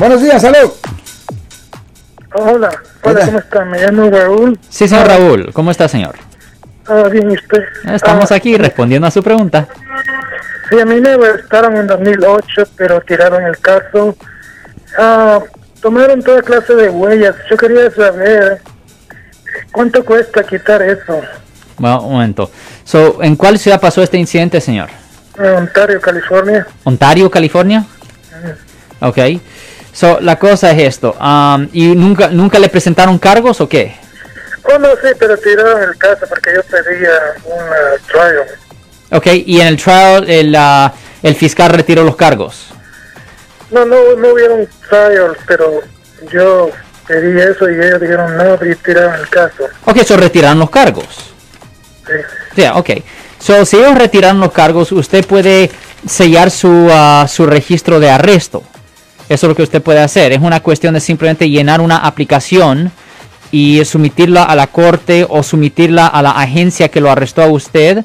Buenos días, salud. Hola, hola, ¿cómo está? Me llamo Raúl. Sí, señor Raúl. ¿Cómo está, señor? Ah, bien, ¿y usted? Estamos Ah, aquí respondiendo a su pregunta. Sí, a mí me arrestaron en 2008, pero tiraron el caso. Ah, tomaron toda clase de huellas. Yo quería saber cuánto cuesta quitar eso. Bueno, un momento. So, ¿En cuál ciudad pasó este incidente, señor? En Ontario, California. ¿Ontario, California? Ok. So, la cosa es esto. um, ¿Y nunca, nunca le presentaron cargos o qué? Oh, no, sí, pero tiraron el caso porque yo pedía una trial. Ok, y en el trial el, ah, el fiscal retiró los cargos. No, no, no hubieron trial, pero yo pedí eso y ellos dijeron no y tiraron el caso. Ok, so retiraron los cargos. Sí. Yeah, ok. So, si ellos retiraron los cargos, usted puede sellar su, ah, su registro de arresto. Eso es lo que usted puede hacer. Es una cuestión de simplemente llenar una aplicación y someterla a la corte o someterla a la agencia que lo arrestó a usted.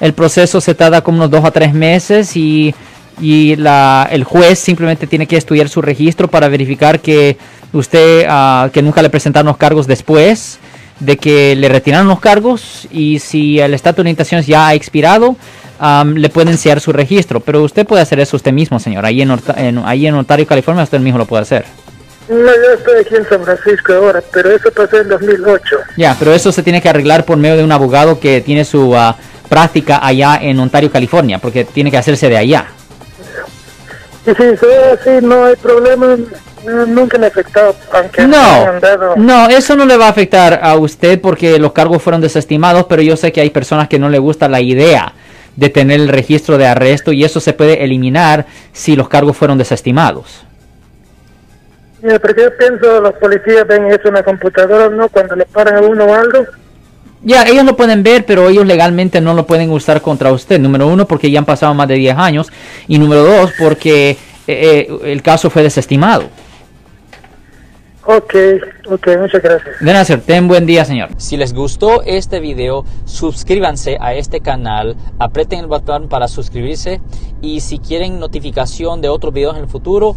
El proceso se tarda como unos dos a tres meses y, y la, el juez simplemente tiene que estudiar su registro para verificar que usted, ah, que nunca le presentaron los cargos después de que le retiraron los cargos y si el estatus de orientaciones ya ha expirado, le pueden sellar su registro. Pero usted puede hacer eso usted mismo, señor. Ahí en- ahí en Ontario, California, usted mismo lo puede hacer. No, yo estoy aquí en San Francisco ahora, pero eso pasó en 2008. Ya, pero eso se tiene que arreglar por medio de un abogado que tiene su ah, práctica allá en Ontario, California, porque tiene que hacerse de allá. Y si soy así, no hay problema, nunca me ha afectado, aunque me No, hayan dado... no, eso no le va a afectar a usted porque los cargos fueron desestimados, pero yo sé que hay personas que no le gusta la idea de tener el registro de arresto y eso se puede eliminar si los cargos fueron desestimados. Mira, porque yo pienso, los policías ven eso en la computadora, ¿no? Cuando le paran a uno o algo. Ya, ellos lo pueden ver, pero ellos legalmente no lo pueden usar contra usted. Número uno, porque ya han pasado más de 10 años. Y número dos, porque eh, eh, el caso fue desestimado. Ok, ok, muchas gracias. De nada, señor. Ten buen día, señor. Si les gustó este video, suscríbanse a este canal, aprieten el botón para suscribirse y si quieren notificación de otros videos en el futuro,